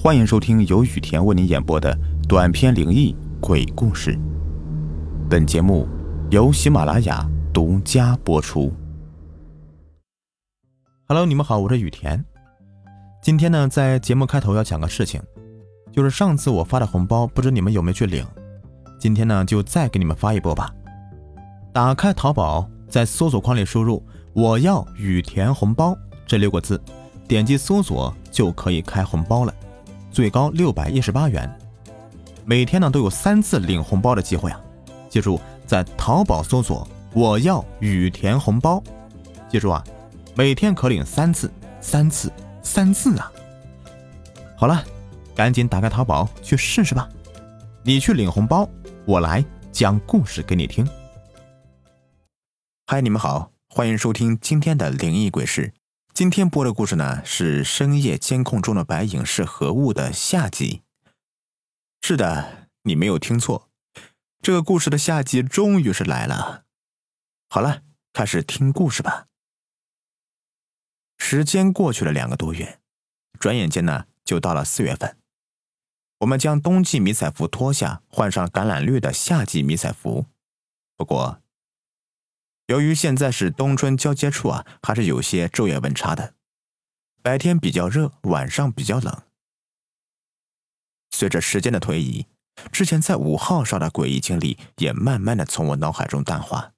欢迎收听由雨田为您演播的短篇灵异鬼故事。本节目由喜马拉雅独家播出。Hello，你们好，我是雨田。今天呢，在节目开头要讲个事情，就是上次我发的红包，不知你们有没有去领？今天呢，就再给你们发一波吧。打开淘宝，在搜索框里输入“我要雨田红包”这六个字，点击搜索就可以开红包了。最高六百一十八元，每天呢都有三次领红包的机会啊！记住，在淘宝搜索“我要雨田红包”，记住啊，每天可领三次，三次，三次啊！好了，赶紧打开淘宝去试试吧。你去领红包，我来讲故事给你听。嗨，你们好，欢迎收听今天的灵异鬼事。今天播的故事呢，是深夜监控中的白影是何物的下集。是的，你没有听错，这个故事的下集终于是来了。好了，开始听故事吧。时间过去了两个多月，转眼间呢，就到了四月份。我们将冬季迷彩服脱下，换上橄榄绿的夏季迷彩服。不过，由于现在是冬春交接处啊，还是有些昼夜温差的，白天比较热，晚上比较冷。随着时间的推移，之前在五号哨的诡异经历也慢慢的从我脑海中淡化。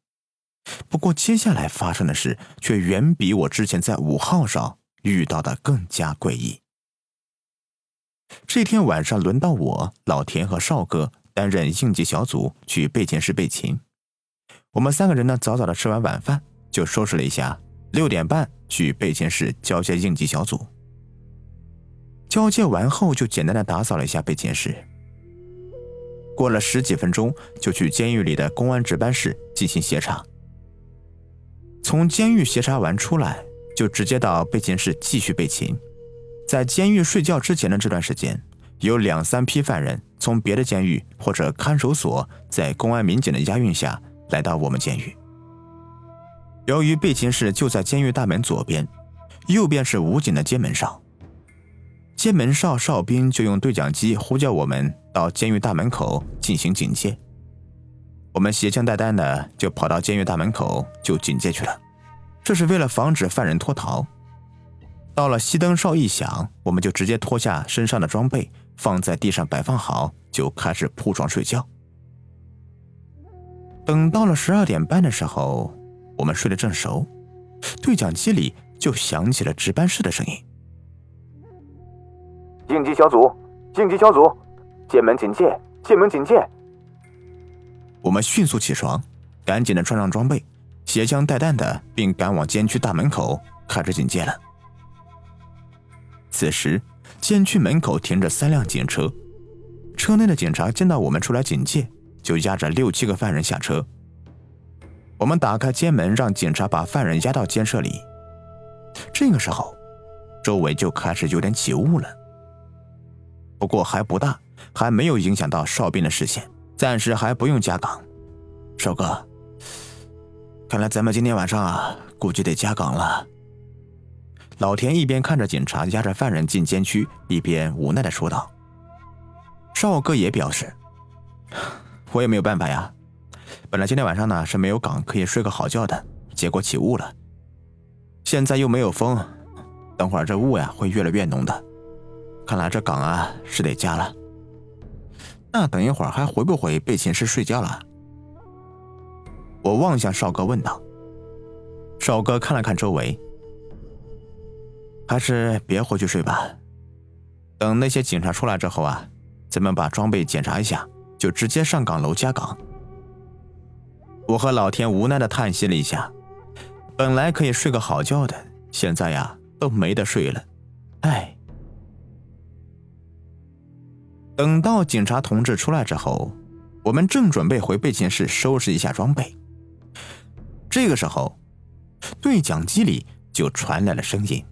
不过接下来发生的事却远比我之前在五号哨遇到的更加诡异。这天晚上轮到我、老田和少哥担任应急小组去备勤室备勤。我们三个人呢，早早的吃完晚饭，就收拾了一下，六点半去备勤室交接应急小组。交接完后，就简单的打扫了一下备勤室。过了十几分钟，就去监狱里的公安值班室进行协查。从监狱协查完出来，就直接到备勤室继续备勤。在监狱睡觉之前的这段时间，有两三批犯人从别的监狱或者看守所，在公安民警的押运下。来到我们监狱。由于备勤室就在监狱大门左边，右边是武警的监门哨。监门哨哨兵就用对讲机呼叫我们到监狱大门口进行警戒。我们携枪带弹的就跑到监狱大门口就警戒去了，这是为了防止犯人脱逃。到了熄灯哨一响，我们就直接脱下身上的装备放在地上摆放好，就开始铺床睡觉。等到了十二点半的时候，我们睡得正熟，对讲机里就响起了值班室的声音：“应急小组，应急小组，监门警戒，监门警戒。”我们迅速起床，赶紧的穿上装备，携枪带弹的，并赶往监区大门口开始警戒了。此时，监区门口停着三辆警车，车内的警察见到我们出来警戒。就押着六七个犯人下车。我们打开监门，让警察把犯人押到监舍里。这个时候，周围就开始有点起雾了，不过还不大，还没有影响到哨兵的视线，暂时还不用加岗。少哥，看来咱们今天晚上啊，估计得加岗了。老田一边看着警察押着犯人进监区，一边无奈的说道。少哥也表示。我也没有办法呀，本来今天晚上呢是没有岗可以睡个好觉的，结果起雾了。现在又没有风，等会儿这雾呀会越来越浓的，看来这岗啊是得加了。那等一会儿还回不回备寝室睡觉了？我望向少哥问道。少哥看了看周围，还是别回去睡吧，等那些警察出来之后啊，咱们把装备检查一下。就直接上岗楼加岗。我和老田无奈的叹息了一下，本来可以睡个好觉的，现在呀都没得睡了，唉。等到警察同志出来之后，我们正准备回备勤室收拾一下装备，这个时候，对讲机里就传来了声音：“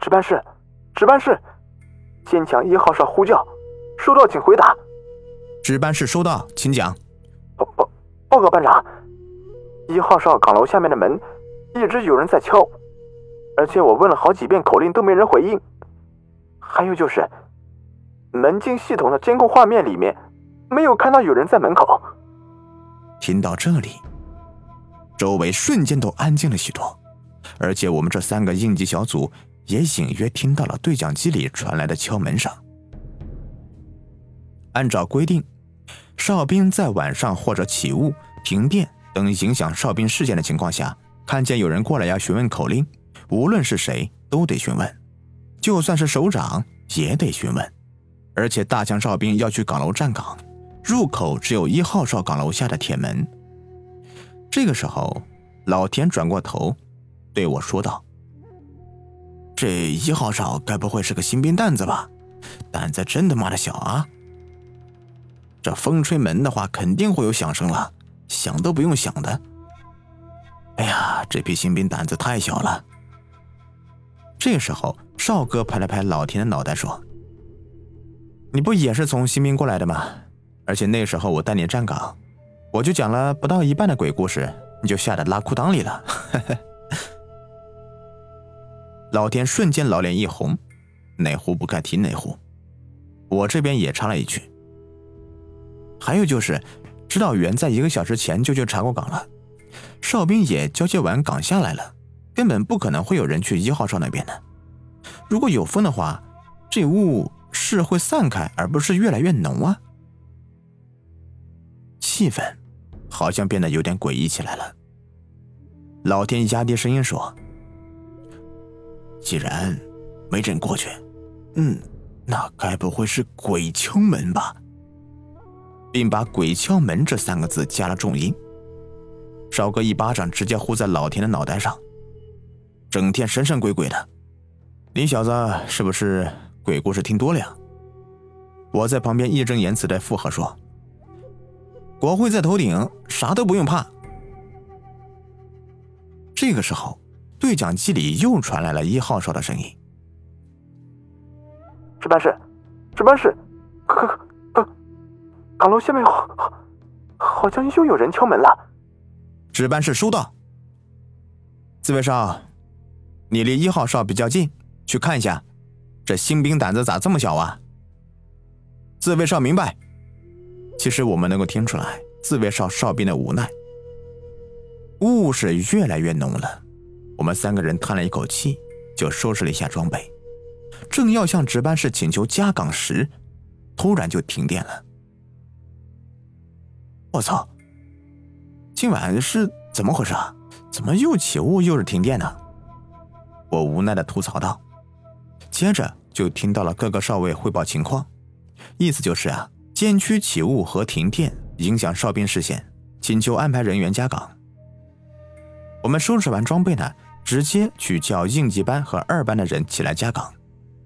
值班室，值班室，坚强一号哨呼叫，收到，请回答。”值班室收到，请讲。报报报告班长，一号哨岗楼下面的门一直有人在敲，而且我问了好几遍口令都没人回应，还有就是，门禁系统的监控画面里面没有看到有人在门口。听到这里，周围瞬间都安静了许多，而且我们这三个应急小组也隐约听到了对讲机里传来的敲门声。按照规定，哨兵在晚上或者起雾、停电等影响哨兵事件的情况下，看见有人过来要询问口令，无论是谁都得询问，就算是首长也得询问。而且大强哨兵要去岗楼站岗，入口只有一号哨岗楼下的铁门。这个时候，老田转过头对我说道：“这一号哨该不会是个新兵蛋子吧？胆子真他妈的小啊！”这风吹门的话，肯定会有响声了，想都不用想的。哎呀，这批新兵胆子太小了。这时候，少哥拍了拍老田的脑袋，说：“你不也是从新兵过来的吗？而且那时候我带你站岗，我就讲了不到一半的鬼故事，你就吓得拉裤裆里了。”老田瞬间老脸一红，哪壶不开提哪壶。我这边也插了一句。还有就是，指导员在一个小时前就去查过岗了，哨兵也交接完岗下来了，根本不可能会有人去一号哨那边的。如果有风的话，这雾是会散开，而不是越来越浓啊。气氛好像变得有点诡异起来了。老天压低声音说：“既然没人过去，嗯，那该不会是鬼敲门吧？”并把“鬼敲门”这三个字加了重音。少哥一巴掌直接呼在老田的脑袋上，整天神神鬼鬼的，你小子是不是鬼故事听多了呀？我在旁边义正言辞的附和说：“国会在头顶，啥都不用怕。”这个时候，对讲机里又传来了一号哨的声音：“值班室，值班室，可可可。”岗楼下面好，好像又有人敲门了。值班室收到。自卫哨，你离一号哨比较近，去看一下，这新兵胆子咋这么小啊？自卫哨明白。其实我们能够听出来自卫哨哨兵的无奈。雾是越来越浓了，我们三个人叹了一口气，就收拾了一下装备，正要向值班室请求加岗时，突然就停电了。我操！今晚是怎么回事啊？怎么又起雾又是停电呢？我无奈的吐槽道。接着就听到了各个哨位汇报情况，意思就是啊，监区起雾和停电影响哨兵视线，请求安排人员加岗。我们收拾完装备呢，直接去叫应急班和二班的人起来加岗。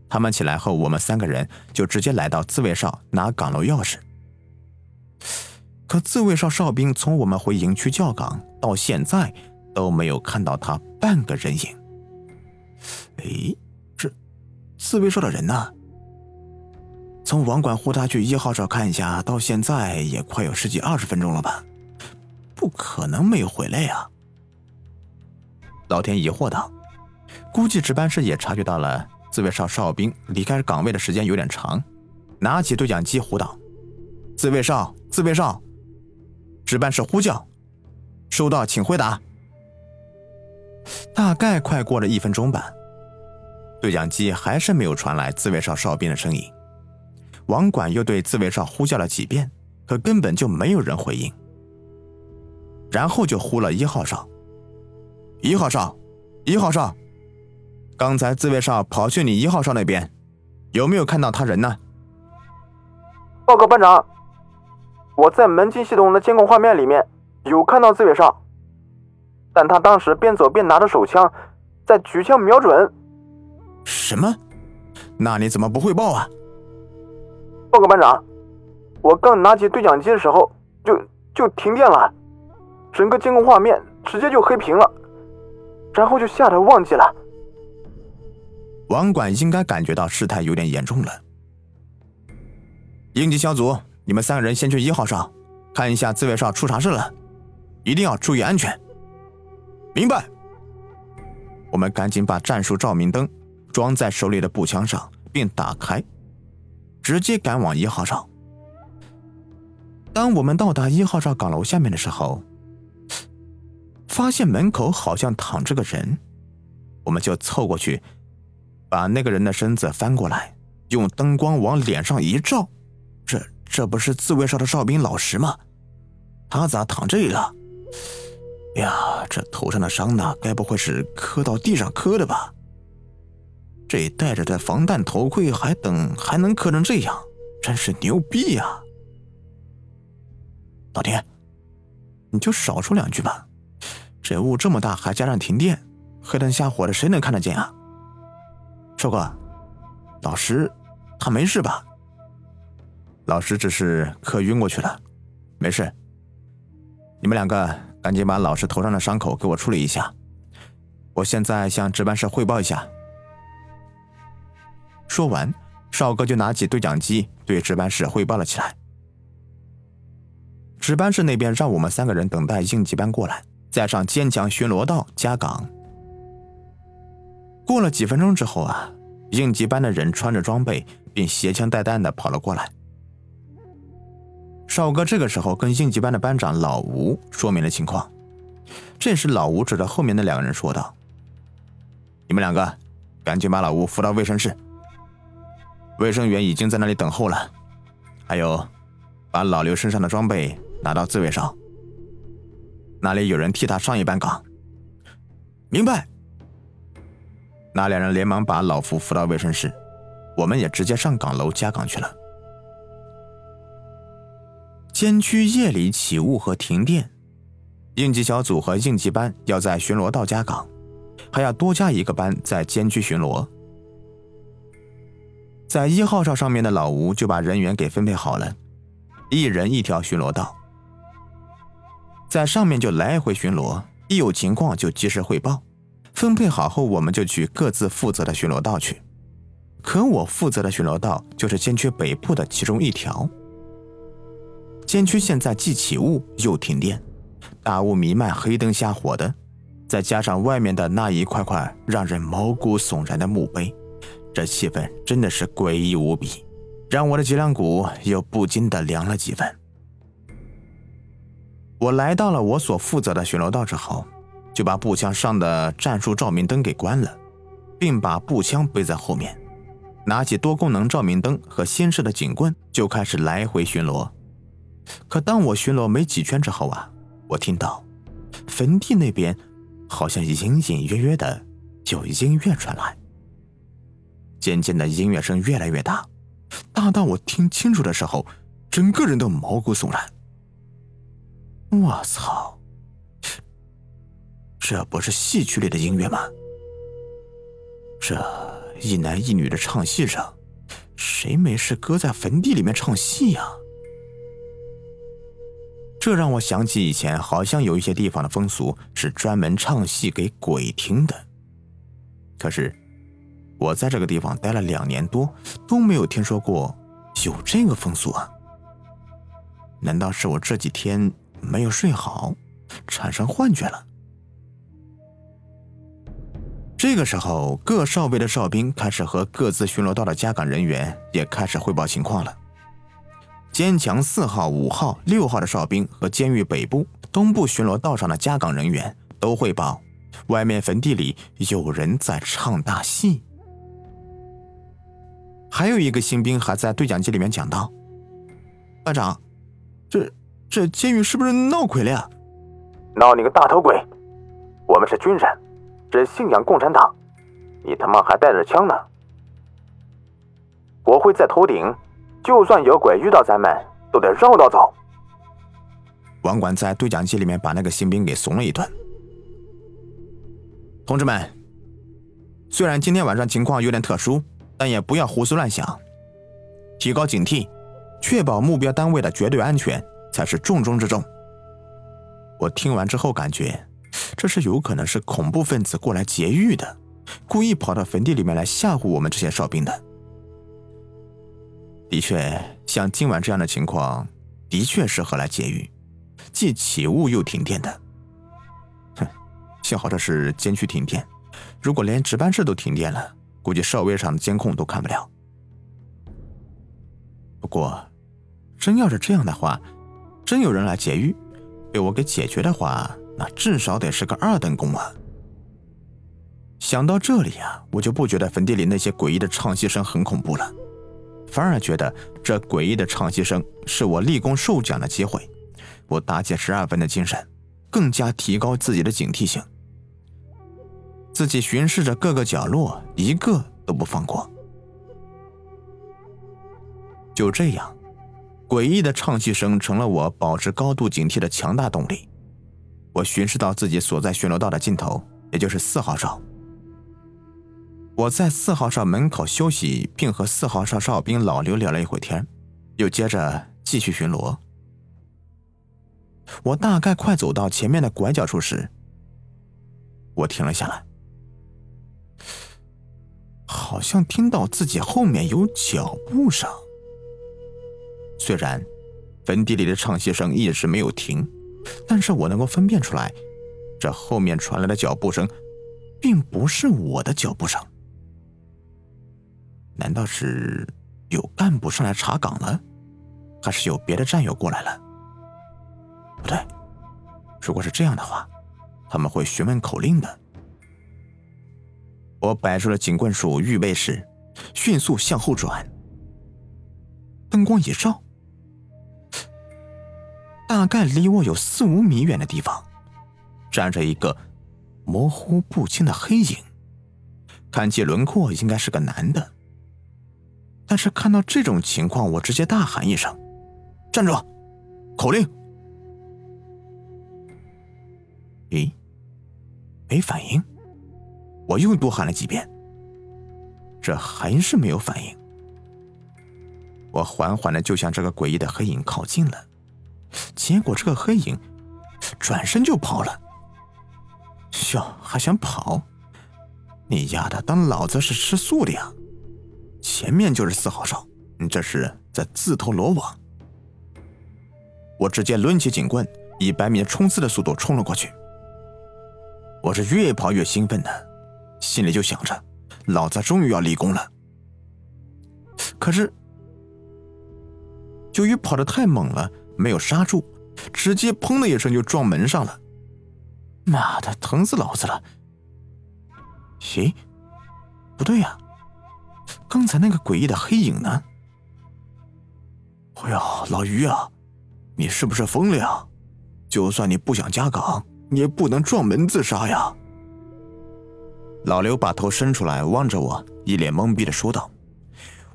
他们起来后，我们三个人就直接来到自卫哨拿岗楼钥匙。可自卫哨哨兵从我们回营区叫岗到现在都没有看到他半个人影。哎，这自卫哨的人呢？从网管呼他去一号哨看一下，到现在也快有十几二十分钟了吧？不可能没有回来呀！老田疑惑道：“估计值班室也察觉到了自卫哨哨兵离开岗位的时间有点长，拿起对讲机呼道：‘自卫哨，自卫哨！’”值班室呼叫，收到，请回答。大概快过了一分钟吧，对讲机还是没有传来自卫哨哨兵的声音。网管又对自卫哨呼叫了几遍，可根本就没有人回应。然后就呼了一号哨，一号哨，一号哨，刚才自卫哨跑去你一号哨那边，有没有看到他人呢？报告班长。我在门禁系统的监控画面里面有看到自卫哨，但他当时边走边拿着手枪，在举枪瞄准。什么？那你怎么不汇报啊？报告班长，我刚拿起对讲机的时候就就停电了，整个监控画面直接就黑屏了，然后就吓得忘记了。网管应该感觉到事态有点严重了，应急小组。你们三个人先去一号哨，看一下自卫哨出啥事了，一定要注意安全。明白。我们赶紧把战术照明灯装在手里的步枪上，并打开，直接赶往一号哨。当我们到达一号哨岗楼下面的时候，发现门口好像躺着个人，我们就凑过去，把那个人的身子翻过来，用灯光往脸上一照，这不是自卫哨的哨兵老石吗？他咋躺这里了？呀，这头上的伤呢，该不会是磕到地上磕的吧？这戴着的防弹头盔还等还能磕成这样，真是牛逼呀！老田，你就少说两句吧。这雾这么大，还加上停电，黑灯瞎火的，谁能看得见啊？寿哥，老石他没事吧？老师只是磕晕过去了，没事。你们两个赶紧把老师头上的伤口给我处理一下，我现在向值班室汇报一下。说完，少哥就拿起对讲机对值班室汇报了起来。值班室那边让我们三个人等待应急班过来。再上坚强巡逻道加岗。过了几分钟之后啊，应急班的人穿着装备，并携枪带弹的跑了过来。少哥这个时候跟应急班的班长老吴说明了情况。这时老吴指着后面的两个人说道：“你们两个，赶紧把老吴扶到卫生室。卫生员已经在那里等候了。还有，把老刘身上的装备拿到自卫哨。”那里有人替他上一班岗。明白。那两人连忙把老福扶到卫生室，我们也直接上岗楼加岗去了。监区夜里起雾和停电，应急小组和应急班要在巡逻道加岗，还要多加一个班在监区巡逻。在一号哨上面的老吴就把人员给分配好了，一人一条巡逻道。在上面就来回巡逻，一有情况就及时汇报。分配好后，我们就去各自负责的巡逻道去。可我负责的巡逻道就是监区北部的其中一条。监区现在既起雾又停电，大雾弥漫，黑灯瞎火的，再加上外面的那一块块让人毛骨悚然的墓碑，这气氛真的是诡异无比，让我的脊梁骨又不禁的凉了几分。我来到了我所负责的巡逻道之后，就把步枪上的战术照明灯给关了，并把步枪背在后面，拿起多功能照明灯和新式的警棍，就开始来回巡逻。可当我巡逻没几圈之后啊，我听到坟地那边好像隐隐约约的有音乐传来，渐渐的音乐声越来越大，大到我听清楚的时候，整个人都毛骨悚然。我操！这不是戏曲里的音乐吗？这一男一女的唱戏声，谁没事搁在坟地里面唱戏呀？这让我想起以前好像有一些地方的风俗是专门唱戏给鬼听的。可是我在这个地方待了两年多，都没有听说过有这个风俗啊！难道是我这几天？没有睡好，产生幻觉了。这个时候，各哨位的哨兵开始和各自巡逻道的加岗人员也开始汇报情况了。坚强四号、五号、六号的哨兵和监狱北部、东部巡逻道上的加岗人员都汇报，外面坟地里有人在唱大戏。还有一个新兵还在对讲机里面讲道：“班长，这……”这监狱是不是闹鬼了呀？闹你个大头鬼！我们是军人，只信仰共产党，你他妈还带着枪呢！国徽在头顶，就算有鬼遇到咱们，都得绕道走。网管在对讲机里面把那个新兵给怂了一顿。同志们，虽然今天晚上情况有点特殊，但也不要胡思乱想，提高警惕，确保目标单位的绝对安全。才是重中之重。我听完之后感觉，这是有可能是恐怖分子过来劫狱的，故意跑到坟地里面来吓唬我们这些哨兵的。的确，像今晚这样的情况，的确适合来劫狱，既起雾又停电的。哼，幸好这是监区停电，如果连值班室都停电了，估计哨位上的监控都看不了，不过，真要是这样的话，真有人来劫狱，被我给解决的话，那至少得是个二等功啊！想到这里啊，我就不觉得坟地里那些诡异的唱戏声很恐怖了，反而觉得这诡异的唱戏声是我立功受奖的机会。我打起十二分的精神，更加提高自己的警惕性。自己巡视着各个角落，一个都不放过。就这样，诡异的唱戏声成了我保持高度警惕的强大动力。我巡视到自己所在巡逻道的尽头，也就是四号哨。我在四号哨门口休息，并和四号哨哨兵老刘聊了一会天，又接着继续巡逻。我大概快走到前面的拐角处时，我停了下来，好像听到自己后面有脚步声。虽然坟地里的唱戏声一直没有停，但是我能够分辨出来，这后面传来的脚步声，并不是我的脚步声。难道是有干部上来查岗了，还是有别的战友过来了？不对，如果是这样的话，他们会询问口令的。我摆出了警棍术预备式，迅速向后转，灯光一照，大概离我有四五米远的地方，站着一个模糊不清的黑影，看其轮廓应该是个男的。但是看到这种情况，我直接大喊一声：“站住！口令！”咦，没反应。我又多喊了几遍，这还是没有反应。我缓缓的就向这个诡异的黑影靠近了，结果这个黑影转身就跑了。哟，还想跑？你丫的当老子是吃素的呀？前面就是四号哨，你这是在自投罗网。我直接抡起警棍，以百米冲刺的速度冲了过去。我是越跑越兴奋的，心里就想着，老子终于要立功了。可是，由于跑得太猛了，没有刹住，直接砰的一声就撞门上了。妈的，疼死老子了！咦，不对呀。刚才那个诡异的黑影呢？哎呀，老于啊，你是不是疯了呀？就算你不想加岗，你也不能撞门自杀呀！老刘把头伸出来望着我，一脸懵逼的说道。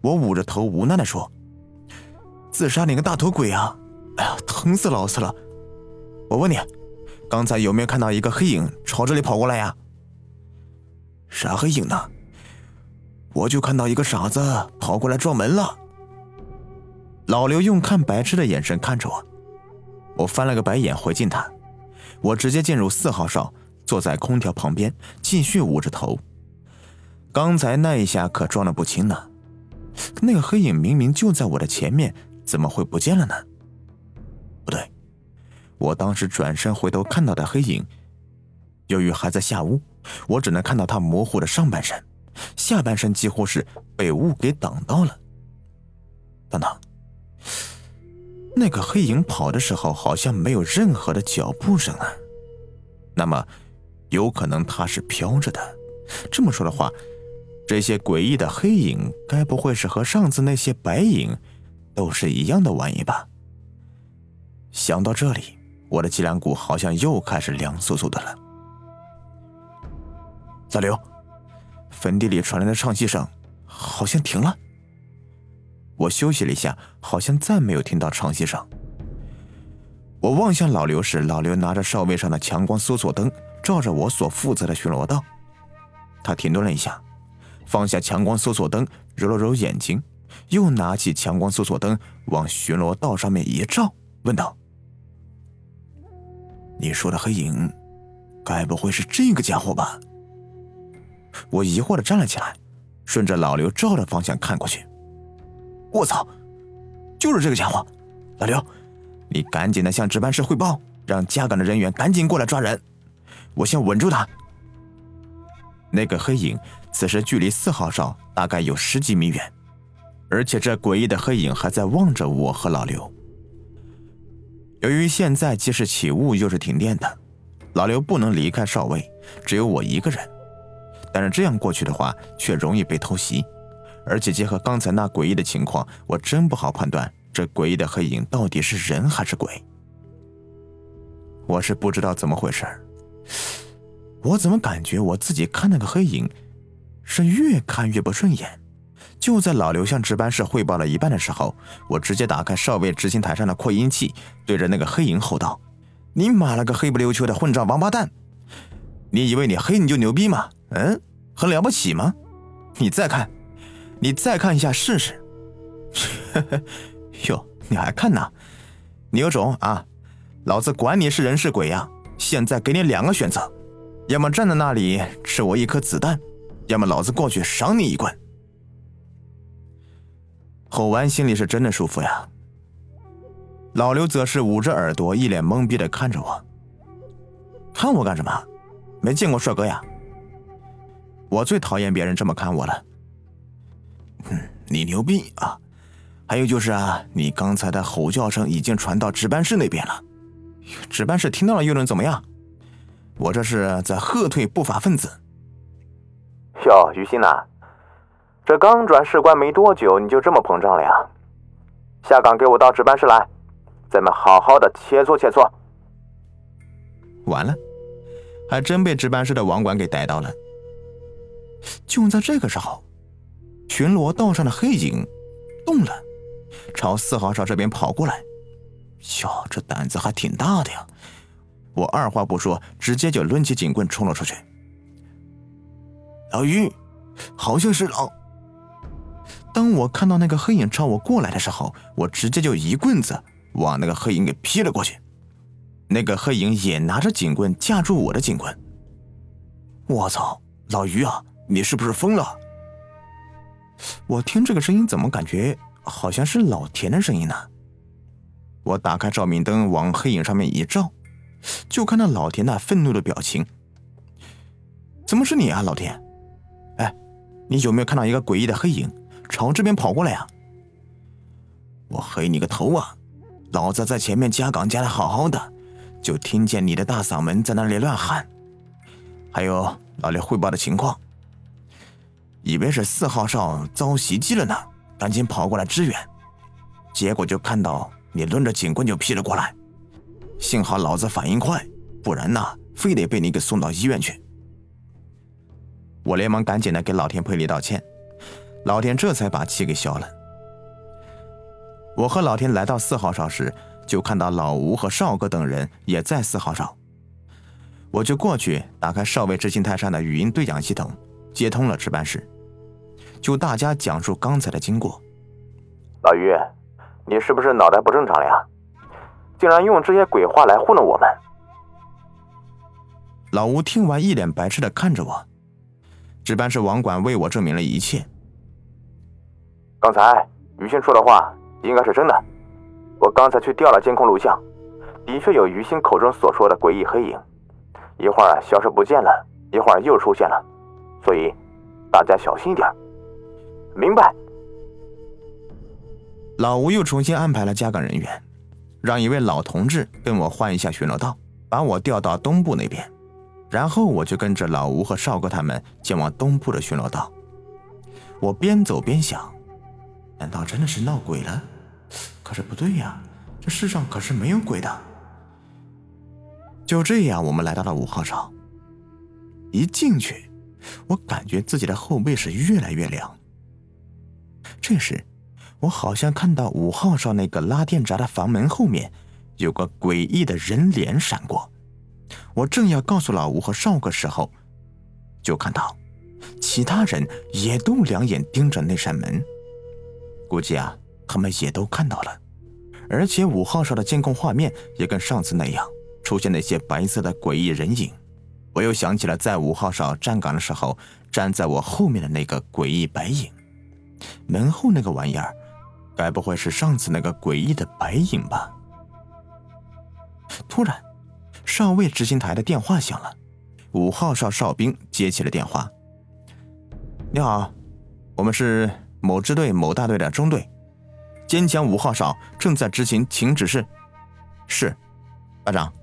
我捂着头无奈的说：“自杀你个大头鬼啊！哎呀，疼死老子了！我问你，刚才有没有看到一个黑影朝这里跑过来呀？啥黑影呢？”我就看到一个傻子跑过来撞门了。老刘用看白痴的眼神看着我，我翻了个白眼回敬他。我直接进入四号哨，坐在空调旁边，继续捂着头。刚才那一下可撞的不轻呢。那个黑影明明就在我的前面，怎么会不见了呢？不对，我当时转身回头看到的黑影，由于还在下屋，我只能看到他模糊的上半身。下半身几乎是被雾给挡到了。等等，那个黑影跑的时候好像没有任何的脚步声啊，那么有可能他是飘着的。这么说的话，这些诡异的黑影该不会是和上次那些白影都是一样的玩意吧？想到这里，我的脊梁骨好像又开始凉飕飕的了。老刘。坟地里传来的唱戏声，好像停了。我休息了一下，好像再没有听到唱戏声。我望向老刘时，老刘拿着哨位上的强光搜索灯，照着我所负责的巡逻道。他停顿了一下，放下强光搜索灯，揉了揉眼睛，又拿起强光搜索灯往巡逻道上面一照，问道：“你说的黑影，该不会是这个家伙吧？”我疑惑的站了起来，顺着老刘照的方向看过去。我操，就是这个家伙！老刘，你赶紧的向值班室汇报，让加岗的人员赶紧过来抓人。我先稳住他。那个黑影此时距离四号哨大概有十几米远，而且这诡异的黑影还在望着我和老刘。由于现在既是起雾又是停电的，老刘不能离开哨位，只有我一个人。但是这样过去的话，却容易被偷袭，而且结合刚才那诡异的情况，我真不好判断这诡异的黑影到底是人还是鬼。我是不知道怎么回事我怎么感觉我自己看那个黑影，是越看越不顺眼。就在老刘向值班室汇报了一半的时候，我直接打开哨位执行台上的扩音器，对着那个黑影吼道：“你妈了个黑不溜秋的混账王八蛋！你以为你黑你就牛逼吗？嗯，很了不起吗？你再看，你再看一下试试。哟，你还看呢？你有种啊！老子管你是人是鬼呀！现在给你两个选择，要么站在那里吃我一颗子弹，要么老子过去赏你一棍。”吼完，心里是真的舒服呀。老刘则是捂着耳朵，一脸懵逼的看着我。看我干什么？没见过帅哥呀？我最讨厌别人这么看我了。嗯，你牛逼啊！还有就是啊，你刚才的吼叫声已经传到值班室那边了。值班室听到了又能怎么样？我这是在喝退不法分子。哟，于心呐。这刚转士官没多久，你就这么膨胀了呀？下岗给我到值班室来，咱们好好的切磋切磋。完了，还真被值班室的网管给逮到了。就在这个时候，巡逻道上的黑影动了，朝四号哨这边跑过来。哟，这胆子还挺大的呀！我二话不说，直接就抡起警棍冲了出去。老于，好像是老。当我看到那个黑影朝我过来的时候，我直接就一棍子往那个黑影给劈了过去。那个黑影也拿着警棍架住我的警棍。我操，老于啊，你是不是疯了？我听这个声音怎么感觉好像是老田的声音呢？我打开照明灯往黑影上面一照，就看到老田那愤怒的表情。怎么是你啊，老田？哎，你有没有看到一个诡异的黑影？朝这边跑过来呀！我黑你个头啊！老子在前面加岗加的好好的，就听见你的大嗓门在那里乱喊。还有老刘汇报的情况，以为是四号哨遭袭击了呢，赶紧跑过来支援，结果就看到你抡着警棍就劈了过来。幸好老子反应快，不然呐，非得被你给送到医院去。我连忙赶紧的给老田赔礼道歉。老田这才把气给消了。我和老田来到四号哨时，就看到老吴和少哥等人也在四号哨。我就过去打开哨位执行台上的语音对讲系统，接通了值班室，就大家讲述刚才的经过。老于，你是不是脑袋不正常了呀？竟然用这些鬼话来糊弄我们！老吴听完，一脸白痴的看着我。值班室网管为我证明了一切。刚才于心说的话应该是真的。我刚才去调了监控录像，的确有于心口中所说的诡异黑影，一会儿消失不见了，一会儿又出现了，所以大家小心一点。明白。老吴又重新安排了加岗人员，让一位老同志跟我换一下巡逻道，把我调到东部那边，然后我就跟着老吴和少哥他们前往东部的巡逻道。我边走边想。难道真的是闹鬼了？可是不对呀，这世上可是没有鬼的。就这样，我们来到了五号哨。一进去，我感觉自己的后背是越来越凉。这时，我好像看到五号哨那个拉电闸的房门后面有个诡异的人脸闪过。我正要告诉老吴和少哥时候，就看到其他人也都两眼盯着那扇门。估计啊，他们也都看到了，而且五号哨的监控画面也跟上次那样出现那些白色的诡异人影。我又想起了在五号哨站岗的时候，站在我后面的那个诡异白影。门后那个玩意儿，该不会是上次那个诡异的白影吧？突然，哨位执行台的电话响了，五号哨哨兵接起了电话：“你好，我们是。”某支队某大队的中队，坚强五号哨正在执行，请指示。是，班长。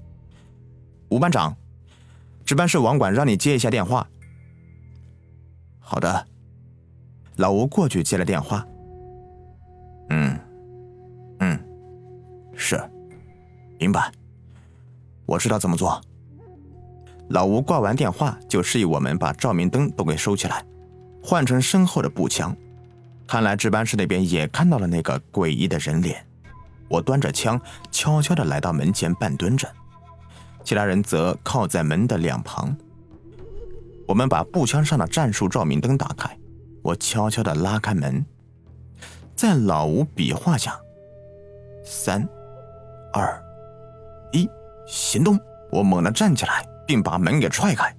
吴班长，值班室网管让你接一下电话。好的。老吴过去接了电话。嗯，嗯，是，明白。我知道怎么做。老吴挂完电话，就示意我们把照明灯都给收起来，换成身后的步枪。看来值班室那边也看到了那个诡异的人脸。我端着枪，悄悄的来到门前，半蹲着，其他人则靠在门的两旁。我们把步枪上的战术照明灯打开，我悄悄的拉开门，在老吴比划下，三、二、一，行动！我猛地站起来，并把门给踹开，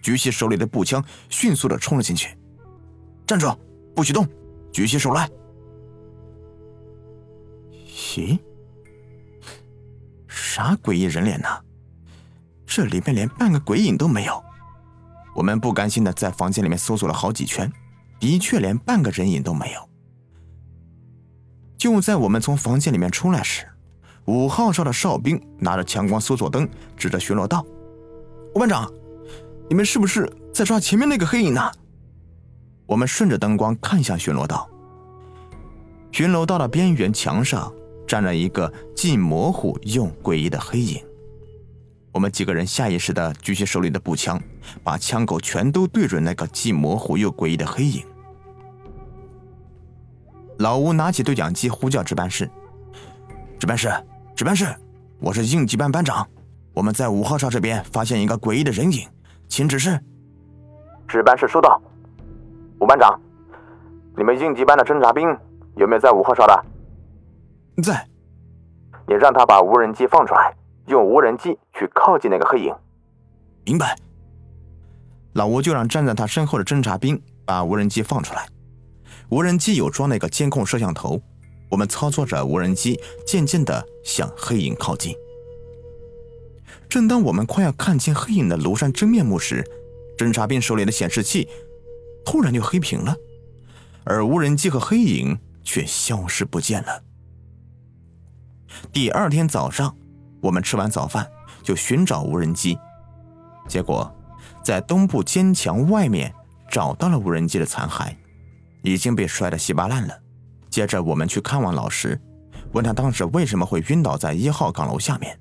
举起手里的步枪，迅速的冲了进去。站住，不许动！举起手来！咦，啥诡异人脸呢？这里面连半个鬼影都没有。我们不甘心的在房间里面搜索了好几圈，的确连半个人影都没有。就在我们从房间里面出来时，五号哨的哨兵拿着强光搜索灯指着巡逻道：“吴班长，你们是不是在抓前面那个黑影呢？”我们顺着灯光看向巡逻道，巡逻道的边缘墙上站着一个既模糊又诡异的黑影。我们几个人下意识地举起手里的步枪，把枪口全都对准那个既模糊又诡异的黑影。老吴拿起对讲机呼叫值班室：“值班室，值班室，我是应急班班长，我们在五号哨这边发现一个诡异的人影，请指示。”值班室收到。吴班长，你们应急班的侦察兵有没有在五号哨的？在。你让他把无人机放出来，用无人机去靠近那个黑影。明白。老吴就让站在他身后的侦察兵把无人机放出来。无人机有装那个监控摄像头，我们操作着无人机，渐渐的向黑影靠近。正当我们快要看清黑影的庐山真面目时，侦察兵手里的显示器。突然就黑屏了，而无人机和黑影却消失不见了。第二天早上，我们吃完早饭就寻找无人机，结果在东部坚墙外面找到了无人机的残骸，已经被摔得稀巴烂了。接着我们去看望老石，问他当时为什么会晕倒在一号岗楼下面。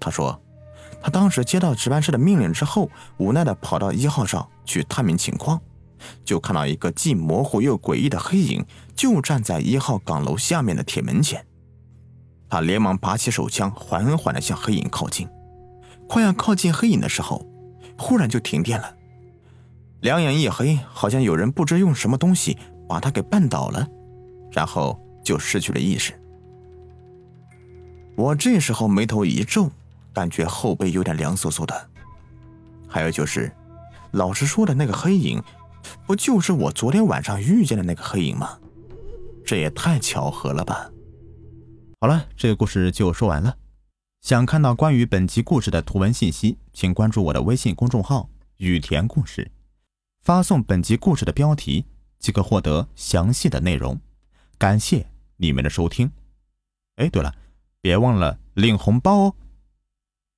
他说，他当时接到值班室的命令之后，无奈的跑到一号上去探明情况。就看到一个既模糊又诡异的黑影，就站在一号岗楼下面的铁门前。他连忙拔起手枪，缓缓地向黑影靠近。快要靠近黑影的时候，忽然就停电了，两眼一黑，好像有人不知用什么东西把他给绊倒了，然后就失去了意识。我这时候眉头一皱，感觉后背有点凉飕飕的。还有就是，老师说的那个黑影。不就是我昨天晚上遇见的那个黑影吗？这也太巧合了吧！好了，这个故事就说完了。想看到关于本集故事的图文信息，请关注我的微信公众号“雨田故事”，发送本集故事的标题即可获得详细的内容。感谢你们的收听。哎，对了，别忘了领红包哦！